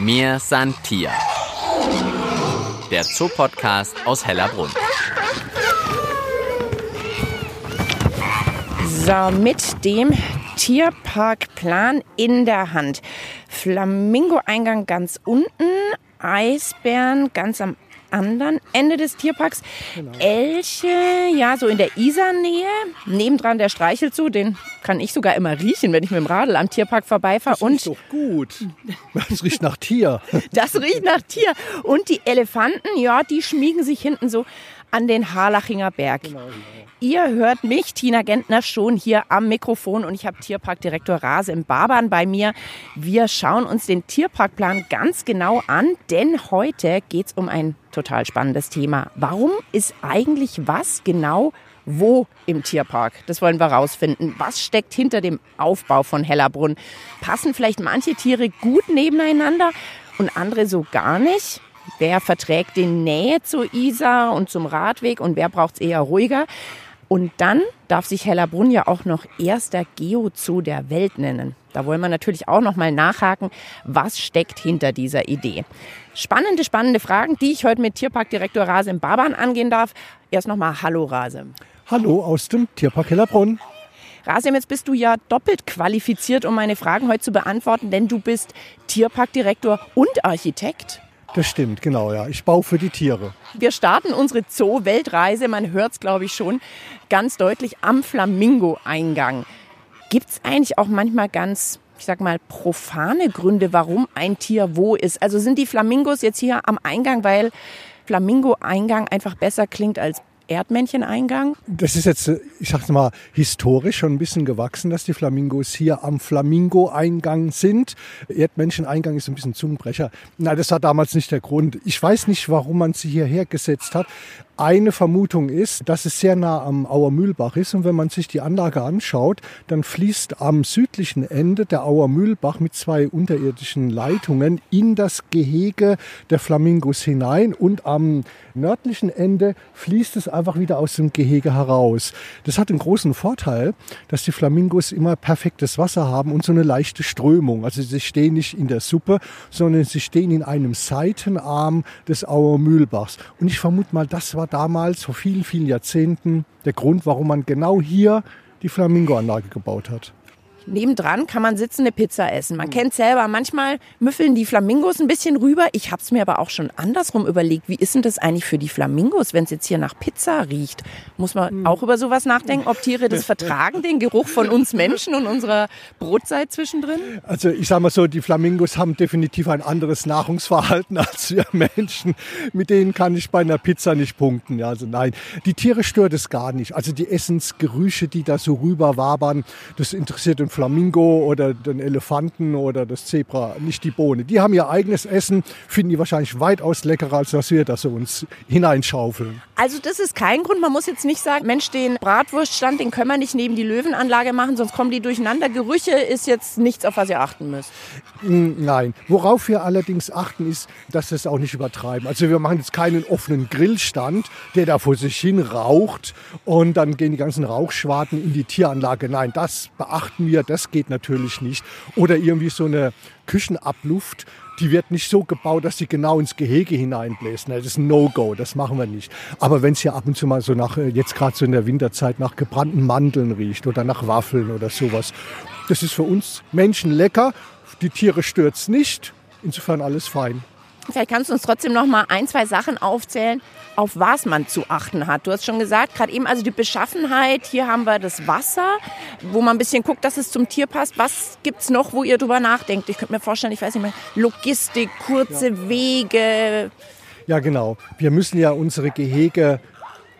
Mir san Tier. Der Zoopodcast aus Hellerbrunn. So, mit dem Tierparkplan in der Hand. Flamingo-Eingang ganz unten, Eisbären ganz am anderen Ende des Tierparks. Genau. Elche, ja, so in der Isar-Nähe. Nebendran der Streichelzoo, den kann ich sogar immer riechen, wenn ich mit dem Radl am Tierpark vorbeifahre. Das riecht doch gut. Das riecht nach Tier. Das riecht nach Tier. Und die Elefanten, ja, die schmiegen sich hinten so an den Harlachinger Berg. Genau, genau. Ihr hört mich, Tina Gentner, schon hier am Mikrofon und ich habe Tierparkdirektor Rase im Barbahn bei mir. Wir schauen uns den Tierparkplan ganz genau an, denn heute geht es um ein total spannendes Thema. Warum ist eigentlich was genau wo im Tierpark? Das wollen wir rausfinden. Was steckt hinter dem Aufbau von Hellerbrunn? Passen vielleicht manche Tiere gut nebeneinander und andere so gar nicht? Wer verträgt die Nähe zur Isar und zum Radweg und wer braucht es eher ruhiger? Und dann darf sich Hellerbrunn ja auch noch erster Geozoo der Welt nennen. Da wollen wir natürlich auch noch mal nachhaken, was steckt hinter dieser Idee. Spannende, spannende Fragen, die ich heute mit Tierparkdirektor Rase im Barban angehen darf. Erst noch mal Hallo Rase. Hallo aus dem Tierpark Hellerbrunn. Rasim, jetzt bist du ja doppelt qualifiziert, um meine Fragen heute zu beantworten, denn du bist Tierparkdirektor und Architekt. Das stimmt, genau, ja. Ich baue für die Tiere. Wir starten unsere Zoo-Weltreise, man hört es, glaube ich, schon ganz deutlich am Flamingo-Eingang. Gibt es eigentlich auch manchmal ganz, ich sag mal, profane Gründe, warum ein Tier wo ist? Also sind die Flamingos jetzt hier am Eingang, weil Flamingo-Eingang einfach besser klingt als Erdmänncheneingang? Das ist jetzt, ich sag mal, historisch schon ein bisschen gewachsen, dass die Flamingos hier am Flamingo-Eingang sind. Erdmännchen-Eingang ist ein bisschen Zungenbrecher. Nein, das war damals nicht der Grund. Ich weiß nicht, warum man sie hierher gesetzt hat. Eine Vermutung ist, dass es sehr nah am Auer Mühlbach ist und wenn man sich die Anlage anschaut, dann fließt am südlichen Ende der Auer Mühlbach mit zwei unterirdischen Leitungen in das Gehege der Flamingos hinein und am nördlichen Ende fließt es einfach wieder aus dem Gehege heraus. Das hat einen großen Vorteil, dass die Flamingos immer perfektes Wasser haben und so eine leichte Strömung. Also sie stehen nicht in der Suppe, sondern sie stehen in einem Seitenarm des Auer Mühlbachs. Und ich vermute mal, das war damals vor vielen, vielen Jahrzehnten der Grund, warum man genau hier die Flamingo-Anlage gebaut hat. Nebendran kann man sitzende Pizza essen. Man mhm. kennt selber, manchmal müffeln die Flamingos ein bisschen rüber. Ich habe es mir aber auch schon andersrum überlegt. Wie ist denn das eigentlich für die Flamingos, wenn es jetzt hier nach Pizza riecht? Muss man mhm. auch über sowas nachdenken, ob Tiere das vertragen, den Geruch von uns Menschen und unserer Brotzeit zwischendrin? Also ich sage mal so, die Flamingos haben definitiv ein anderes Nahrungsverhalten als wir Menschen. Mit denen kann ich bei einer Pizza nicht punkten. Ja, also nein, die Tiere stört es gar nicht. Also die Essensgerüche, die da so rüber wabern, das interessiert den Flamingo oder den Elefanten oder das Zebra, nicht die Bohne. Die haben ihr eigenes Essen, finden die wahrscheinlich weitaus leckerer, als dass wir das uns hineinschaufeln. Also das ist kein Grund. Man muss jetzt nicht sagen, Mensch, den Bratwurststand, den können wir nicht neben die Löwenanlage machen, sonst kommen die durcheinander. Gerüche ist jetzt nichts, auf was ihr achten müsst. Mm, nein. Worauf wir allerdings achten, ist, dass wir es auch nicht übertreiben. Also wir machen jetzt keinen offenen Grillstand, der da vor sich hin raucht und dann gehen die ganzen Rauchschwarten in die Tieranlage. Nein, das beachten wir das geht natürlich nicht. Oder irgendwie so eine Küchenabluft, die wird nicht so gebaut, dass sie genau ins Gehege hineinbläst. Das ist ein No-Go, das machen wir nicht. Aber wenn es hier ab und zu mal so nach, jetzt gerade so in der Winterzeit, nach gebrannten Mandeln riecht oder nach Waffeln oder sowas, das ist für uns Menschen lecker. Die Tiere stört nicht. Insofern alles fein. Vielleicht kannst du uns trotzdem noch mal ein, zwei Sachen aufzählen, auf was man zu achten hat. Du hast schon gesagt, gerade eben also die Beschaffenheit. Hier haben wir das Wasser, wo man ein bisschen guckt, dass es zum Tier passt. Was gibt es noch, wo ihr drüber nachdenkt? Ich könnte mir vorstellen, ich weiß nicht mehr, Logistik, kurze ja. Wege. Ja, genau. Wir müssen ja unsere Gehege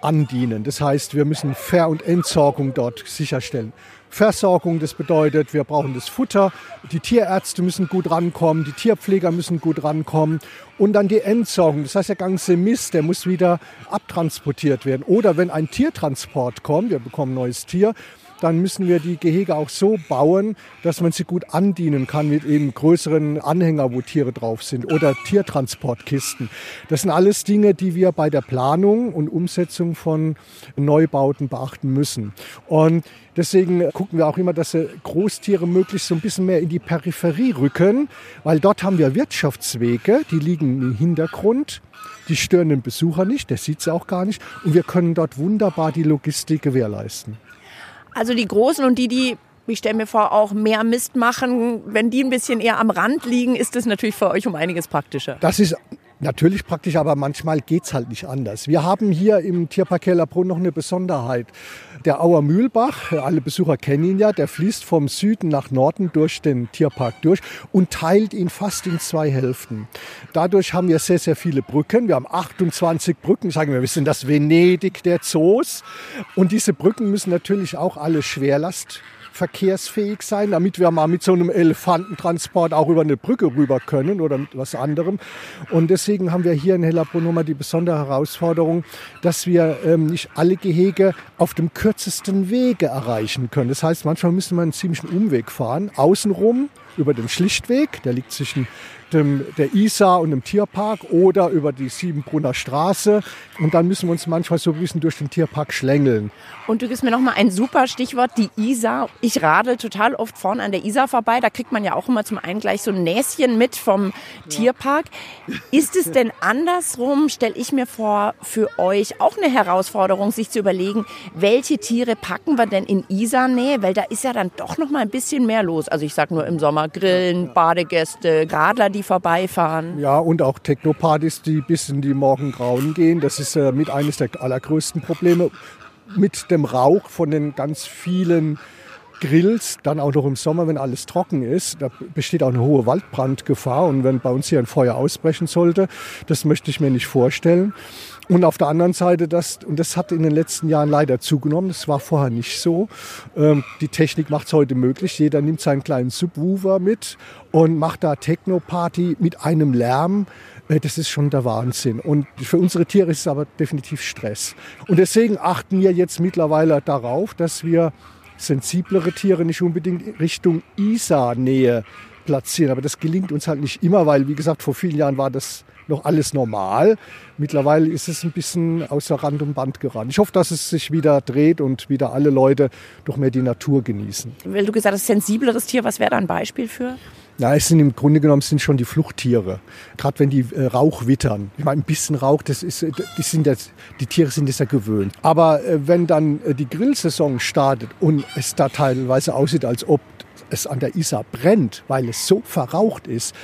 andienen. Das heißt, wir müssen Ver- und Entsorgung dort sicherstellen. Versorgung, das bedeutet, wir brauchen das Futter, die Tierärzte müssen gut rankommen, die Tierpfleger müssen gut rankommen und dann die Entsorgung. Das heißt, der ganze Mist, der muss wieder abtransportiert werden. Oder wenn ein Tiertransport kommt, wir bekommen ein neues Tier, dann müssen wir die Gehege auch so bauen, dass man sie gut andienen kann mit eben größeren Anhänger, wo Tiere drauf sind oder Tiertransportkisten. Das sind alles Dinge, die wir bei der Planung und Umsetzung von Neubauten beachten müssen. Und Deswegen gucken wir auch immer, dass Großtiere möglichst so ein bisschen mehr in die Peripherie rücken, weil dort haben wir Wirtschaftswege, die liegen im Hintergrund. Die stören den Besucher nicht, der sieht sie auch gar nicht. Und wir können dort wunderbar die Logistik gewährleisten. Also die Großen und die, die ich stelle mir vor, auch mehr Mist machen, wenn die ein bisschen eher am Rand liegen, ist das natürlich für euch um einiges praktischer. Das ist natürlich praktisch, aber manchmal geht es halt nicht anders. Wir haben hier im Tierpark Hellerbrunn noch eine Besonderheit. Der Auer Mühlbach, alle Besucher kennen ihn ja, der fließt vom Süden nach Norden durch den Tierpark durch und teilt ihn fast in zwei Hälften. Dadurch haben wir sehr, sehr viele Brücken. Wir haben 28 Brücken. Sagen wir, wir sind das Venedig der Zoos. Und diese Brücken müssen natürlich auch alle Schwerlast verkehrsfähig sein, damit wir mal mit so einem Elefantentransport auch über eine Brücke rüber können oder mit was anderem. Und deswegen haben wir hier in Hellerbrunn nochmal die besondere Herausforderung, dass wir ähm, nicht alle Gehege auf dem kürzesten Wege erreichen können. Das heißt, manchmal müssen wir einen ziemlichen Umweg fahren, außenrum über den Schlichtweg, der liegt zwischen dem, der Isar und dem Tierpark oder über die Siebenbrunner Straße. Und dann müssen wir uns manchmal so ein bisschen durch den Tierpark schlängeln. Und du gibst mir noch mal ein super Stichwort, die Isar. Ich radel total oft vorne an der Isar vorbei. Da kriegt man ja auch immer zum einen gleich so ein Näschen mit vom ja. Tierpark. Ist es denn andersrum, stelle ich mir vor, für euch auch eine Herausforderung, sich zu überlegen, welche Tiere packen wir denn in Isar-Nähe? Weil da ist ja dann doch noch mal ein bisschen mehr los. Also ich sage nur im Sommer Grillen, Badegäste, Radler, die vorbeifahren. Ja, und auch Technopartys, die bis in die Morgengrauen gehen. Das ist äh, mit eines der allergrößten Probleme. Mit dem Rauch von den ganz vielen Grills, dann auch noch im Sommer, wenn alles trocken ist, da besteht auch eine hohe Waldbrandgefahr. Und wenn bei uns hier ein Feuer ausbrechen sollte, das möchte ich mir nicht vorstellen. Und auf der anderen Seite, das, und das hat in den letzten Jahren leider zugenommen, das war vorher nicht so. Ähm, die Technik macht es heute möglich. Jeder nimmt seinen kleinen Subwoofer mit und macht da Techno-Party mit einem Lärm. Äh, das ist schon der Wahnsinn. Und für unsere Tiere ist es aber definitiv Stress. Und deswegen achten wir jetzt mittlerweile darauf, dass wir sensiblere Tiere nicht unbedingt Richtung Isar-Nähe platzieren. Aber das gelingt uns halt nicht immer, weil, wie gesagt, vor vielen Jahren war das noch alles normal. Mittlerweile ist es ein bisschen außer Rand und Band gerannt. Ich hoffe, dass es sich wieder dreht und wieder alle Leute doch mehr die Natur genießen. Weil du gesagt hast, sensibleres Tier, was wäre da ein Beispiel für? Ja, es sind im Grunde genommen sind schon die Fluchttiere. Gerade wenn die äh, Rauch wittern. Ich meine, ein bisschen Rauch, das ist, äh, die, sind das, die Tiere sind das ja gewöhnt. Aber äh, wenn dann äh, die Grillsaison startet und es da teilweise aussieht, als ob es an der Isar brennt, weil es so verraucht ist,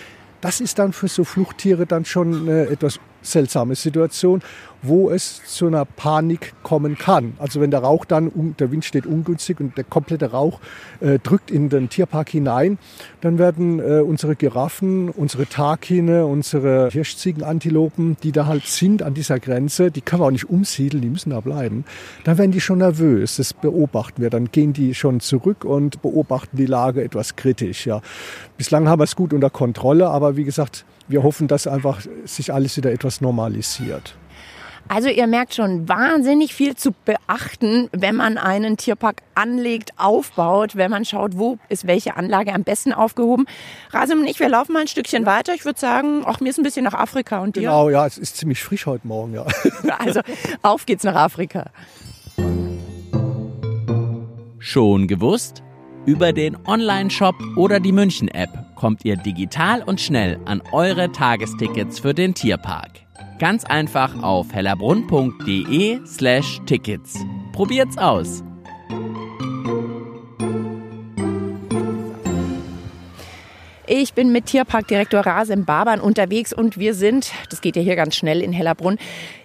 das ist dann für so Fluchttiere dann schon eine etwas seltsame Situation wo es zu einer Panik kommen kann. Also wenn der Rauch dann, der Wind steht ungünstig und der komplette Rauch äh, drückt in den Tierpark hinein, dann werden äh, unsere Giraffen, unsere Takine, unsere Hirschziegenantilopen, die da halt sind an dieser Grenze, die können wir auch nicht umsiedeln, die müssen da bleiben, dann werden die schon nervös. Das beobachten wir. Dann gehen die schon zurück und beobachten die Lage etwas kritisch. Ja. Bislang haben wir es gut unter Kontrolle, aber wie gesagt, wir hoffen, dass einfach sich alles wieder etwas normalisiert. Also ihr merkt schon wahnsinnig viel zu beachten, wenn man einen Tierpark anlegt, aufbaut, wenn man schaut, wo ist welche Anlage am besten aufgehoben. Rasim und ich, wir laufen mal ein Stückchen weiter. Ich würde sagen, auch mir ist ein bisschen nach Afrika und dir. Genau, ja, es ist ziemlich frisch heute Morgen, ja. Also auf geht's nach Afrika. Schon gewusst? Über den Online-Shop oder die München-App kommt ihr digital und schnell an eure Tagestickets für den Tierpark. Ganz einfach auf hellerbrunn.de slash Tickets. Probiert's aus! Ich bin mit Tierparkdirektor Rasim Baban unterwegs und wir sind, das geht ja hier ganz schnell in Hellerbrunn,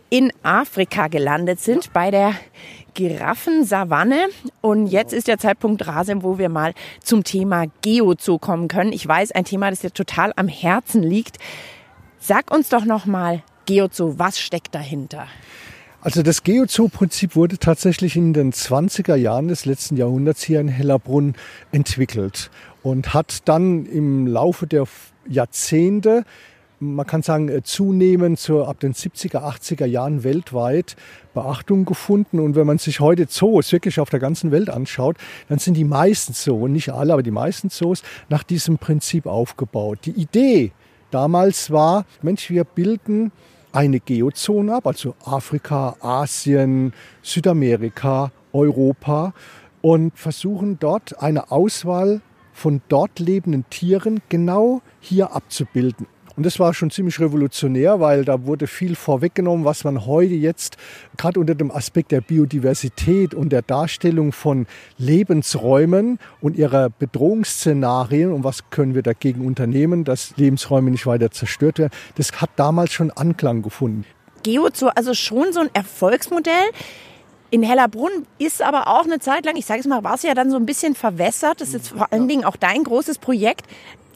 in Afrika gelandet, sind bei der Giraffensavanne. Und jetzt ist der Zeitpunkt, Rasim, wo wir mal zum Thema Geozoo kommen können. Ich weiß, ein Thema, das dir total am Herzen liegt. Sag uns doch noch mal, Geozoo, was steckt dahinter? Also das Geozoo-Prinzip wurde tatsächlich in den 20er Jahren des letzten Jahrhunderts hier in Hellerbrunn entwickelt und hat dann im Laufe der Jahrzehnte man kann sagen, äh, zunehmend so ab den 70er, 80er Jahren weltweit Beachtung gefunden. Und wenn man sich heute Zoos wirklich auf der ganzen Welt anschaut, dann sind die meisten Zoos, nicht alle, aber die meisten Zoos nach diesem Prinzip aufgebaut. Die Idee damals war, Mensch, wir bilden eine Geozone ab, also Afrika, Asien, Südamerika, Europa und versuchen dort eine Auswahl von dort lebenden Tieren genau hier abzubilden. Und das war schon ziemlich revolutionär, weil da wurde viel vorweggenommen, was man heute jetzt gerade unter dem Aspekt der Biodiversität und der Darstellung von Lebensräumen und ihrer Bedrohungsszenarien und was können wir dagegen unternehmen, dass Lebensräume nicht weiter zerstört werden, das hat damals schon Anklang gefunden. Geozoo, also schon so ein Erfolgsmodell. In Hellerbrunn ist aber auch eine Zeit lang, ich sage es mal, war es ja dann so ein bisschen verwässert. Das ist vor allen Dingen auch dein großes Projekt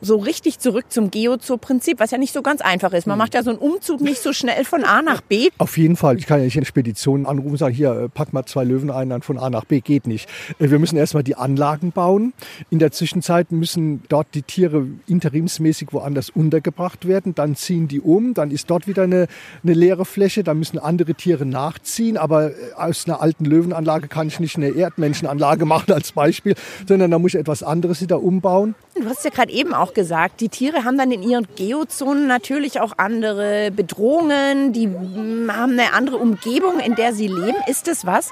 so richtig zurück zum Geozoo-Prinzip, was ja nicht so ganz einfach ist. Man hm. macht ja so einen Umzug nicht so schnell von A nach B. Auf jeden Fall. Ich kann ja nicht in Speditionen anrufen und sagen, hier, äh, pack mal zwei Löwen ein, dann von A nach B. Geht nicht. Äh, wir müssen erstmal die Anlagen bauen. In der Zwischenzeit müssen dort die Tiere interimsmäßig woanders untergebracht werden. Dann ziehen die um. Dann ist dort wieder eine, eine leere Fläche. Dann müssen andere Tiere nachziehen. Aber äh, aus einer alten Löwenanlage kann ich nicht eine Erdmenschenanlage machen als Beispiel, sondern da muss ich etwas anderes wieder umbauen. Du hast ja gerade eben auch gesagt, die Tiere haben dann in ihren Geozonen natürlich auch andere Bedrohungen, die haben eine andere Umgebung, in der sie leben. Ist das was,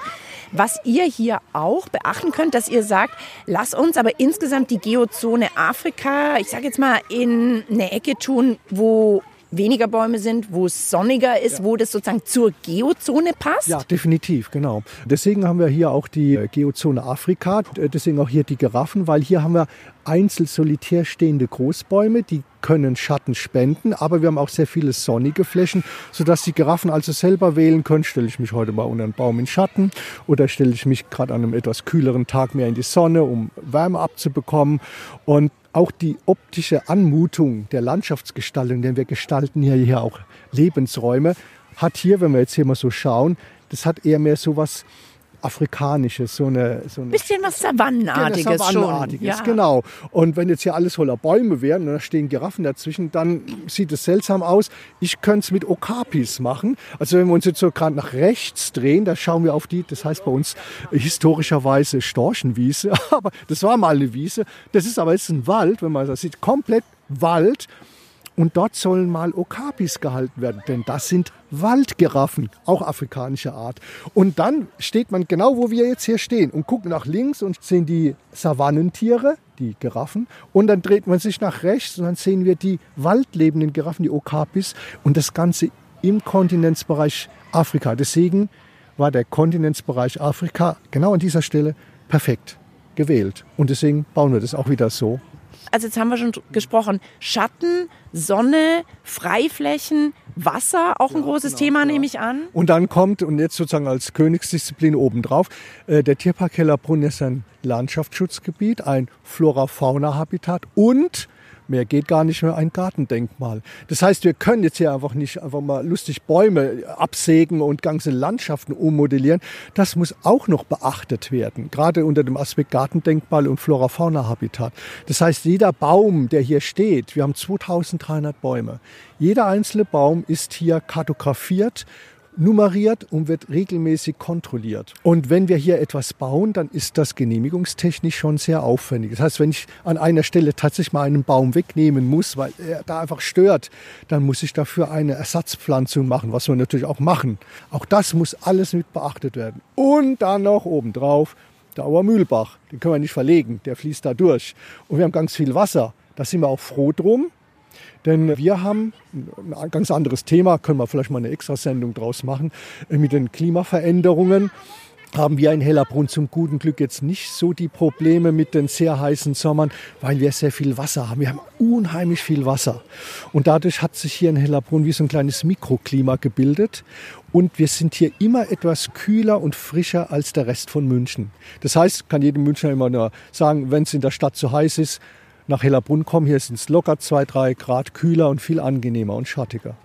was ihr hier auch beachten könnt, dass ihr sagt, lass uns aber insgesamt die Geozone Afrika, ich sage jetzt mal, in eine Ecke tun, wo weniger Bäume sind, wo es sonniger ist, ja. wo das sozusagen zur Geozone passt? Ja, definitiv, genau. Deswegen haben wir hier auch die äh, Geozone Afrika, äh, deswegen auch hier die Giraffen, weil hier haben wir einzeln solitär stehende Großbäume, die können Schatten spenden, aber wir haben auch sehr viele sonnige Flächen, sodass die Giraffen also selber wählen können, stelle ich mich heute mal unter einen Baum in Schatten oder stelle ich mich gerade an einem etwas kühleren Tag mehr in die Sonne, um Wärme abzubekommen. Und auch die optische Anmutung der Landschaftsgestaltung, denn wir gestalten hier, hier auch Lebensräume, hat hier, wenn wir jetzt hier mal so schauen, das hat eher mehr so was Afrikanisches, so eine, so eine bisschen was Savannenartiges, genau, Savannenartiges schon. Genau. Und wenn jetzt hier alles voller Bäume wären und da stehen Giraffen dazwischen, dann sieht es seltsam aus. Ich könnte es mit Okapis machen. Also wenn wir uns jetzt so gerade nach rechts drehen, da schauen wir auf die, das heißt bei uns historischerweise Storchenwiese, aber das war mal eine Wiese. Das ist aber jetzt ein Wald, wenn man das sieht, komplett Wald und dort sollen mal Okapis gehalten werden, denn das sind Waldgiraffen, auch afrikanischer Art. Und dann steht man genau, wo wir jetzt hier stehen und guckt nach links und sehen die Savannentiere, die Giraffen. Und dann dreht man sich nach rechts und dann sehen wir die waldlebenden Giraffen, die Okapis. Und das Ganze im Kontinentsbereich Afrika. Deswegen war der Kontinentsbereich Afrika genau an dieser Stelle perfekt gewählt. Und deswegen bauen wir das auch wieder so also jetzt haben wir schon gesprochen, Schatten, Sonne, Freiflächen, Wasser, auch ein ja, großes genau, Thema, ja. nehme ich an. Und dann kommt, und jetzt sozusagen als Königsdisziplin obendrauf, äh, der Tierpark Hellerbrunn ist ein Landschaftsschutzgebiet, ein Flora-Fauna-Habitat und Mehr geht gar nicht mehr ein Gartendenkmal. Das heißt, wir können jetzt hier einfach nicht einfach mal lustig Bäume absägen und ganze Landschaften ummodellieren. Das muss auch noch beachtet werden, gerade unter dem Aspekt Gartendenkmal und Flora-Fauna-Habitat. Das heißt, jeder Baum, der hier steht, wir haben 2300 Bäume, jeder einzelne Baum ist hier kartografiert nummeriert und wird regelmäßig kontrolliert. Und wenn wir hier etwas bauen, dann ist das genehmigungstechnisch schon sehr aufwendig. Das heißt, wenn ich an einer Stelle tatsächlich mal einen Baum wegnehmen muss, weil er da einfach stört, dann muss ich dafür eine Ersatzpflanzung machen, was wir natürlich auch machen. Auch das muss alles mit beachtet werden. Und dann noch obendrauf der Auermühlbach. Den können wir nicht verlegen, der fließt da durch. Und wir haben ganz viel Wasser. Da sind wir auch froh drum. Denn wir haben ein ganz anderes Thema, können wir vielleicht mal eine Extrasendung draus machen, äh, mit den Klimaveränderungen haben wir in Hellerbrunn zum guten Glück jetzt nicht so die Probleme mit den sehr heißen Sommern, weil wir sehr viel Wasser haben. Wir haben unheimlich viel Wasser. Und dadurch hat sich hier in Hellerbrunn wie so ein kleines Mikroklima gebildet. Und wir sind hier immer etwas kühler und frischer als der Rest von München. Das heißt, kann jedem Münchner immer nur sagen, wenn es in der Stadt zu heiß ist, nach Hellerbrunn kommen. Hier sind es locker zwei, drei Grad kühler und viel angenehmer und schattiger.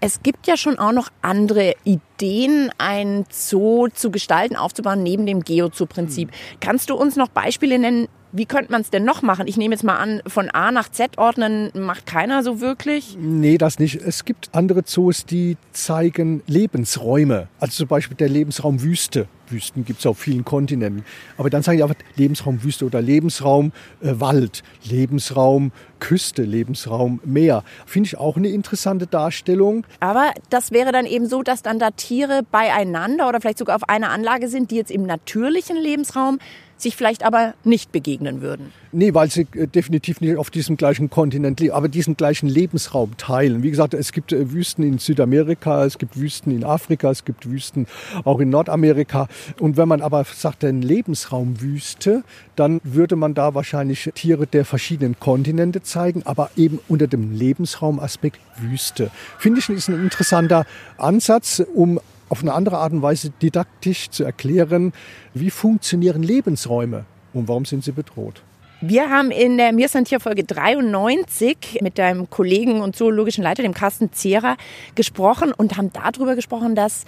Es gibt ja schon auch noch andere Ideen, ein Zoo zu gestalten, aufzubauen, neben dem Geozoo-Prinzip. Hm. Kannst du uns noch Beispiele nennen, Wie könnte man es denn noch machen? Ich nehme jetzt mal an, von A nach Z ordnen macht keiner so wirklich. Nee, das nicht. Es gibt andere Zoos, die zeigen Lebensräume. Also zum Beispiel der Lebensraum Wüste. Wüsten gibt es auf vielen Kontinenten. Aber dann sagen die einfach Lebensraum Wüste oder Lebensraum äh, Wald, Lebensraum Küste, Lebensraum Meer. Finde ich auch eine interessante Darstellung. Aber das wäre dann eben so, dass dann da Tiere beieinander oder vielleicht sogar auf einer Anlage sind, die jetzt im natürlichen Lebensraum sich vielleicht aber nicht begegnen würden. Nee, weil sie äh, definitiv nicht auf diesem gleichen Kontinent leben, aber diesen gleichen Lebensraum teilen. Wie gesagt, es gibt äh, Wüsten in Südamerika, es gibt Wüsten in Afrika, es gibt Wüsten auch in Nordamerika. Und wenn man aber sagt, ein Lebensraum Wüste, dann würde man da wahrscheinlich Tiere der verschiedenen Kontinente zeigen, aber eben unter dem Lebensraumaspekt Wüste. Finde ich, ist ein interessanter Ansatz, um auf eine andere Art und Weise didaktisch zu erklären, wie funktionieren Lebensräume und warum sind sie bedroht. Wir haben in der Mir sind hier Folge 93 mit deinem Kollegen und zoologischen Leiter, dem Carsten Zehrer, gesprochen und haben darüber gesprochen, dass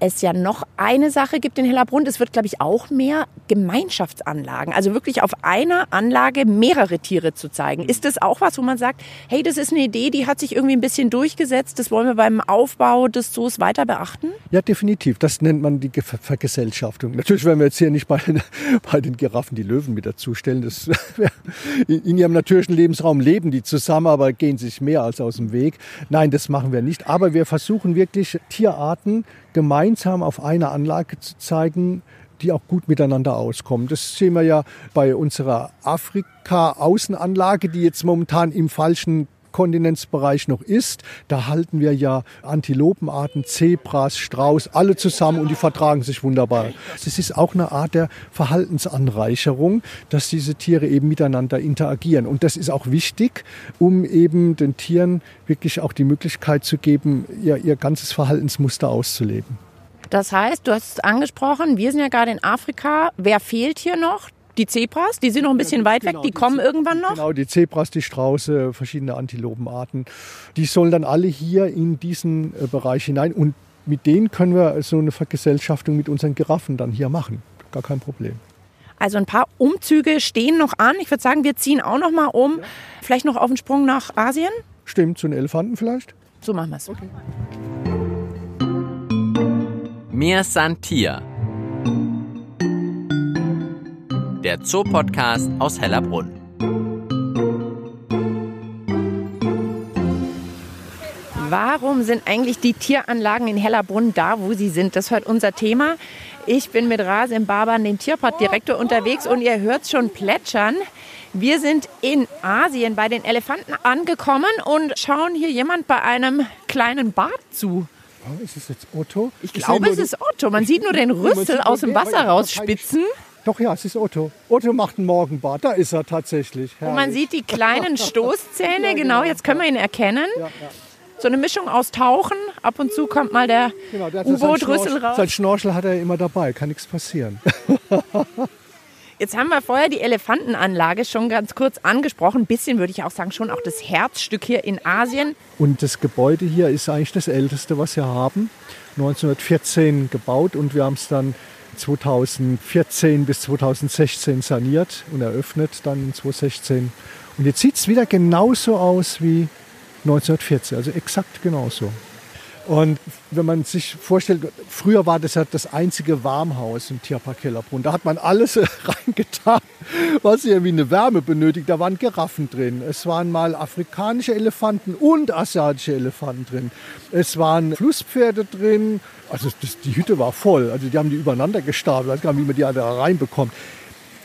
es ja noch eine Sache gibt in Hellerbrunn. Es wird, glaube ich, auch mehr Gemeinschaftsanlagen. Also wirklich auf einer Anlage mehrere Tiere zu zeigen. Ist das auch was, wo man sagt, hey, das ist eine Idee, die hat sich irgendwie ein bisschen durchgesetzt. Das wollen wir beim Aufbau des Zoos weiter beachten? Ja, definitiv. Das nennt man die Vergesellschaftung. Natürlich werden wir jetzt hier nicht bei den, bei den Giraffen die Löwen mit dazustellen. Das, in ihrem natürlichen Lebensraum leben die zusammen, aber gehen sich mehr als aus dem Weg. Nein, das machen wir nicht. Aber wir versuchen wirklich Tierarten gemeinsam auf einer Anlage zu zeigen, die auch gut miteinander auskommen. Das sehen wir ja bei unserer Afrika-Außenanlage, die jetzt momentan im falschen Kontinentsbereich noch ist. Da halten wir ja Antilopenarten, Zebras, Strauß, alle zusammen und die vertragen sich wunderbar. Es ist auch eine Art der Verhaltensanreicherung, dass diese Tiere eben miteinander interagieren. Und das ist auch wichtig, um eben den Tieren wirklich auch die Möglichkeit zu geben, ihr, ihr ganzes Verhaltensmuster auszuleben. Das heißt, du hast es angesprochen, wir sind ja gerade in Afrika. Wer fehlt hier noch? Die Zebras, die sind noch ein bisschen weit genau, weg, die, die kommen irgendwann noch? Genau, die Zebras, die Strauße, verschiedene Antilopenarten. Die sollen dann alle hier in diesen äh, Bereich hinein. Und mit denen können wir so eine Vergesellschaftung mit unseren Giraffen dann hier machen. Gar kein Problem. Also ein paar Umzüge stehen noch an. Ich würde sagen, wir ziehen auch noch mal um. Ja. Vielleicht noch auf den Sprung nach Asien? Stimmt, zu den Elefanten vielleicht. So machen wir es. Okay. Mir Santier der Zoopodcast aus Hellerbrunn. Warum sind eigentlich die Tieranlagen in Hellerbrunn da, wo sie sind? Das hört unser Thema. Ich bin mit Rasim Baban, dem Tierparkdirektor, unterwegs und ihr hört schon plätschern. Wir sind in Asien bei den Elefanten angekommen und schauen hier jemand bei einem kleinen Bad zu. Oh, ist es jetzt Otto? Ich, ich glaube, es ist Otto. Man sieht nur den Rüssel aus dem Wasser rausspitzen. Doch ja, es ist Otto. Otto macht ein Morgenbad, da ist er tatsächlich. Herrlich. Und man sieht die kleinen Stoßzähne, ja, genau, jetzt können wir ihn erkennen. Ja, ja. So eine Mischung aus Tauchen, ab und zu kommt mal der genau, U-Boot-Rüssel raus. Sein Schnorchel hat er immer dabei, kann nichts passieren. Jetzt haben wir vorher die Elefantenanlage schon ganz kurz angesprochen. Ein bisschen würde ich auch sagen, schon auch das Herzstück hier in Asien. Und das Gebäude hier ist eigentlich das älteste, was wir haben. 1914 gebaut und wir haben es dann 2014 bis 2016 saniert und eröffnet, dann in 2016. Und jetzt sieht es wieder genauso aus wie 1914, also exakt genauso. Und wenn man sich vorstellt, früher war das ja das einzige Warmhaus im Tierpark Hellerbrunn. Da hat man alles reingetan, was irgendwie eine Wärme benötigt. Da waren Giraffen drin. Es waren mal afrikanische Elefanten und asiatische Elefanten drin. Es waren Flusspferde drin. Also das, die Hütte war voll. Also die haben die übereinander gestapelt. Ich wie man die da reinbekommt.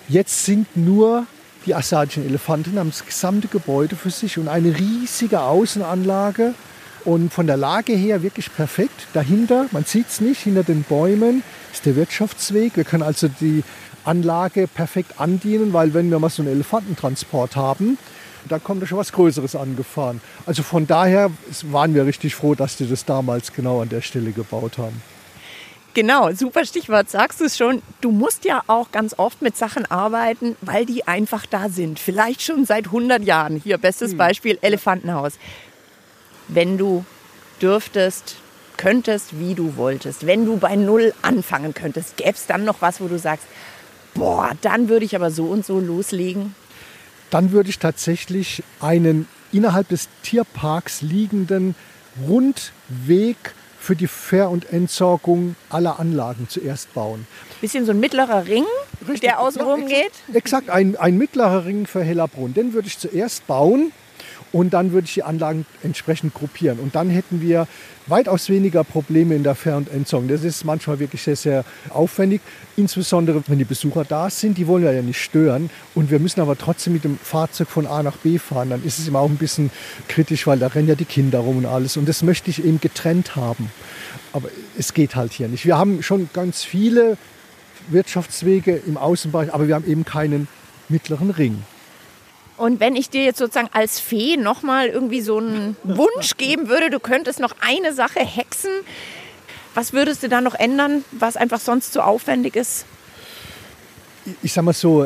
Jetzt sind nur die asiatischen Elefanten, haben das gesamte Gebäude für sich und eine riesige Außenanlage und von der Lage her wirklich perfekt. Dahinter, man sieht es nicht, hinter den Bäumen ist der Wirtschaftsweg. Wir können also die Anlage perfekt andienen, weil wenn wir mal so einen Elefantentransport haben, da kommt da schon was Größeres angefahren. Also von daher waren wir richtig froh, dass die das damals genau an der Stelle gebaut haben. Genau, super Stichwort, sagst du es schon. Du musst ja auch ganz oft mit Sachen arbeiten, weil die einfach da sind. Vielleicht schon seit 100 Jahren. Hier, bestes hm. Beispiel, Elefantenhaus wenn du dürftest, könntest, wie du wolltest, wenn du bei Null anfangen könntest, gäbe es dann noch was, wo du sagst, boah, dann würde ich aber so und so loslegen? Dann würde ich tatsächlich einen innerhalb des Tierparks liegenden Rundweg für die Ver- und Entsorgung aller Anlagen zuerst bauen. Bisschen so ein mittlerer Ring, Richtig. der außenrum ja, geht? Exakt, ein, ein mittlerer Ring für Hellerbrunn. Den würde ich zuerst bauen und dann würde ich die Anlagen entsprechend gruppieren. Und dann hätten wir weitaus weniger Probleme in der Ver- und Entsorgung. Das ist manchmal wirklich sehr, sehr aufwendig. Insbesondere, wenn die Besucher da sind, die wollen wir ja nicht stören. Und wir müssen aber trotzdem mit dem Fahrzeug von A nach B fahren. Dann ist es immer auch ein bisschen kritisch, weil da rennen ja die Kinder rum und alles. Und das möchte ich eben getrennt haben. Aber es geht halt hier nicht. Wir haben schon ganz viele Wirtschaftswege im Außenbereich, aber wir haben eben keinen mittleren Ring. Und wenn ich dir jetzt sozusagen als Fee nochmal irgendwie so einen Wunsch geben würde, du könntest noch eine Sache hexen, was würdest du da noch ändern, was einfach sonst zu aufwendig ist? Ich sag mal so,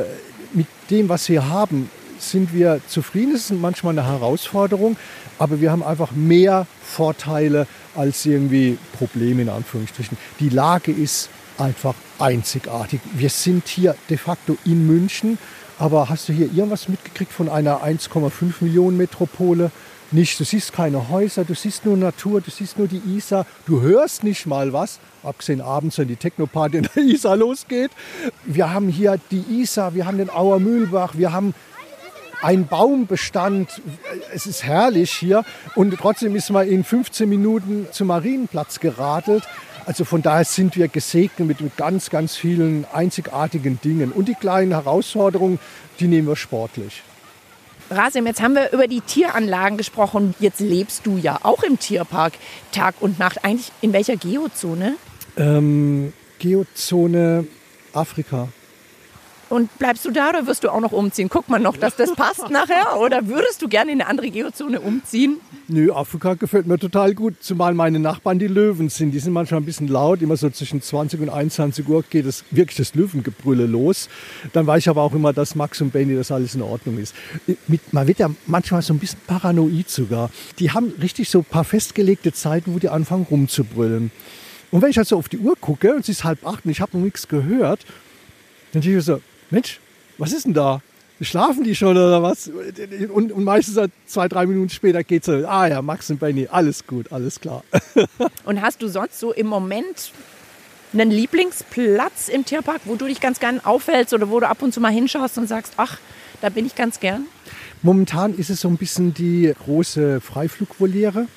mit dem, was wir haben, sind wir zufrieden. Es ist manchmal eine Herausforderung, aber wir haben einfach mehr Vorteile als irgendwie Probleme in Anführungsstrichen. Die Lage ist einfach einzigartig. Wir sind hier de facto in München aber hast du hier irgendwas mitgekriegt von einer 1,5 Millionen Metropole? Nicht. Du siehst keine Häuser, du siehst nur Natur, du siehst nur die Isar. Du hörst nicht mal was, abgesehen abends, wenn die Technoparty in der Isar losgeht. Wir haben hier die Isar, wir haben den Auer Mühlbach, wir haben einen Baumbestand. Es ist herrlich hier. Und trotzdem ist man in 15 Minuten zum Marienplatz geradelt. Also von daher sind wir gesegnet mit ganz, ganz vielen einzigartigen Dingen. Und die kleinen Herausforderungen, die nehmen wir sportlich. Rasim, jetzt haben wir über die Tieranlagen gesprochen. Jetzt lebst du ja auch im Tierpark Tag und Nacht. Eigentlich in welcher Geozone? Ähm, Geozone Afrika. Und bleibst du da oder wirst du auch noch umziehen? Guck mal noch, dass das passt nachher. Oder würdest du gerne in eine andere Geozone umziehen? Nö, Afrika gefällt mir total gut. Zumal meine Nachbarn die Löwen sind. Die sind manchmal ein bisschen laut. Immer so zwischen 20 und 21 Uhr geht es wirklich das Löwengebrülle los. Dann weiß ich aber auch immer, dass Max und Benny, das alles in Ordnung ist. man wird ja manchmal so ein bisschen paranoid sogar. Die haben richtig so ein paar festgelegte Zeiten, wo die anfangen rumzubrüllen. Und wenn ich also auf die Uhr gucke und es ist halb acht und ich habe noch nichts gehört, dann denke ich so, Mensch, was ist denn da? Schlafen die schon oder was? Und, und meistens zwei, drei Minuten später geht es, ah ja, Max und Benny, alles gut, alles klar. Und hast du sonst so im Moment einen Lieblingsplatz im Tierpark, wo du dich ganz gern aufhältst oder wo du ab und zu mal hinschaust und sagst, ach, da bin ich ganz gern? Momentan ist es so ein bisschen die große Freiflugvoliere.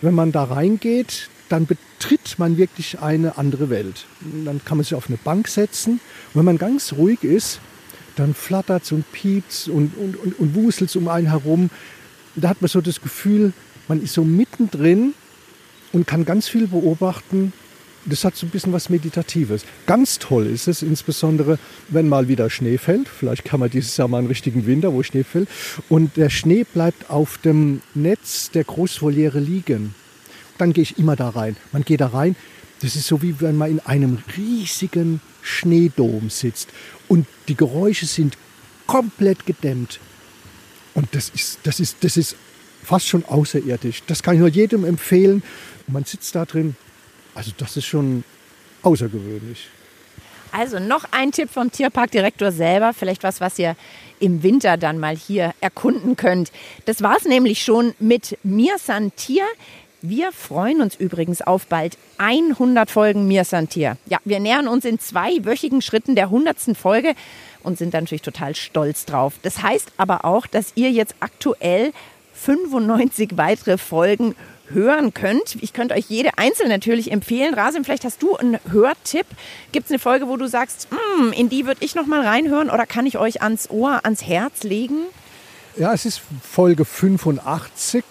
Wenn man da reingeht, dann betritt man wirklich eine andere Welt. Dann kann man sich auf eine Bank setzen. Und wenn man ganz ruhig ist, dann flattert und piept und, und, und, und wuselt es um einen herum. Da hat man so das Gefühl, man ist so mittendrin und kann ganz viel beobachten. Das hat so ein bisschen was Meditatives. Ganz toll ist es, insbesondere wenn mal wieder Schnee fällt. Vielleicht kann man dieses Jahr mal einen richtigen Winter, wo Schnee fällt. Und der Schnee bleibt auf dem Netz der Großvoliere liegen dann gehe ich immer da rein. Man geht da rein, das ist so wie wenn man in einem riesigen Schneedom sitzt und die Geräusche sind komplett gedämmt. Und das ist, das ist, das ist fast schon außerirdisch. Das kann ich nur jedem empfehlen. Man sitzt da drin. Also das ist schon außergewöhnlich. Also noch ein Tipp vom Tierparkdirektor selber, vielleicht was, was ihr im Winter dann mal hier erkunden könnt. Das war es nämlich schon mit Mir Tier. Wir freuen uns übrigens auf bald 100 Folgen Mir Santier. Ja, wir nähern uns in zweiwöchigen Schritten der 100. Folge und sind natürlich total stolz drauf. Das heißt aber auch, dass ihr jetzt aktuell 95 weitere Folgen hören könnt. Ich könnte euch jede einzelne natürlich empfehlen. Rasim, vielleicht hast du einen Hörtipp. Gibt es eine Folge, wo du sagst, mm, in die würde ich noch mal reinhören oder kann ich euch ans Ohr, ans Herz legen? Ja, es ist Folge 85.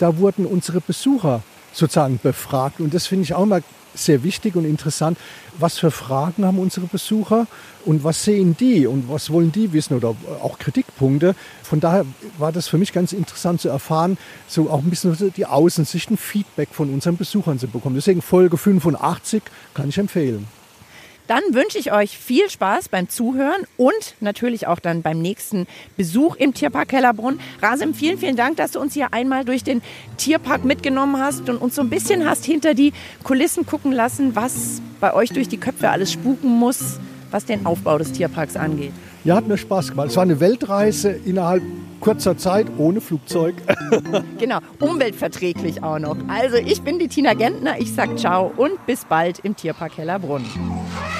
Da wurden unsere Besucher sozusagen befragt. Und das finde ich auch mal sehr wichtig und interessant. Was für Fragen haben unsere Besucher und was sehen die und was wollen die wissen oder auch Kritikpunkte. Von daher war das für mich ganz interessant zu erfahren, so auch ein bisschen die Außensicht, ein Feedback von unseren Besuchern zu bekommen. Deswegen Folge 85 kann ich empfehlen. Dann wünsche ich euch viel Spaß beim Zuhören und natürlich auch dann beim nächsten Besuch im Tierpark Hellerbrunn. Rasim, vielen, vielen Dank, dass du uns hier einmal durch den Tierpark mitgenommen hast und uns so ein bisschen hast hinter die Kulissen gucken lassen, was bei euch durch die Köpfe alles spuken muss, was den Aufbau des Tierparks angeht. Ja, hat mir Spaß gemacht. Es war eine Weltreise innerhalb kurzer Zeit ohne Flugzeug. genau, umweltverträglich auch noch. Also ich bin die Tina Gentner, ich sag ciao und bis bald im Tierpark Hellerbrunn.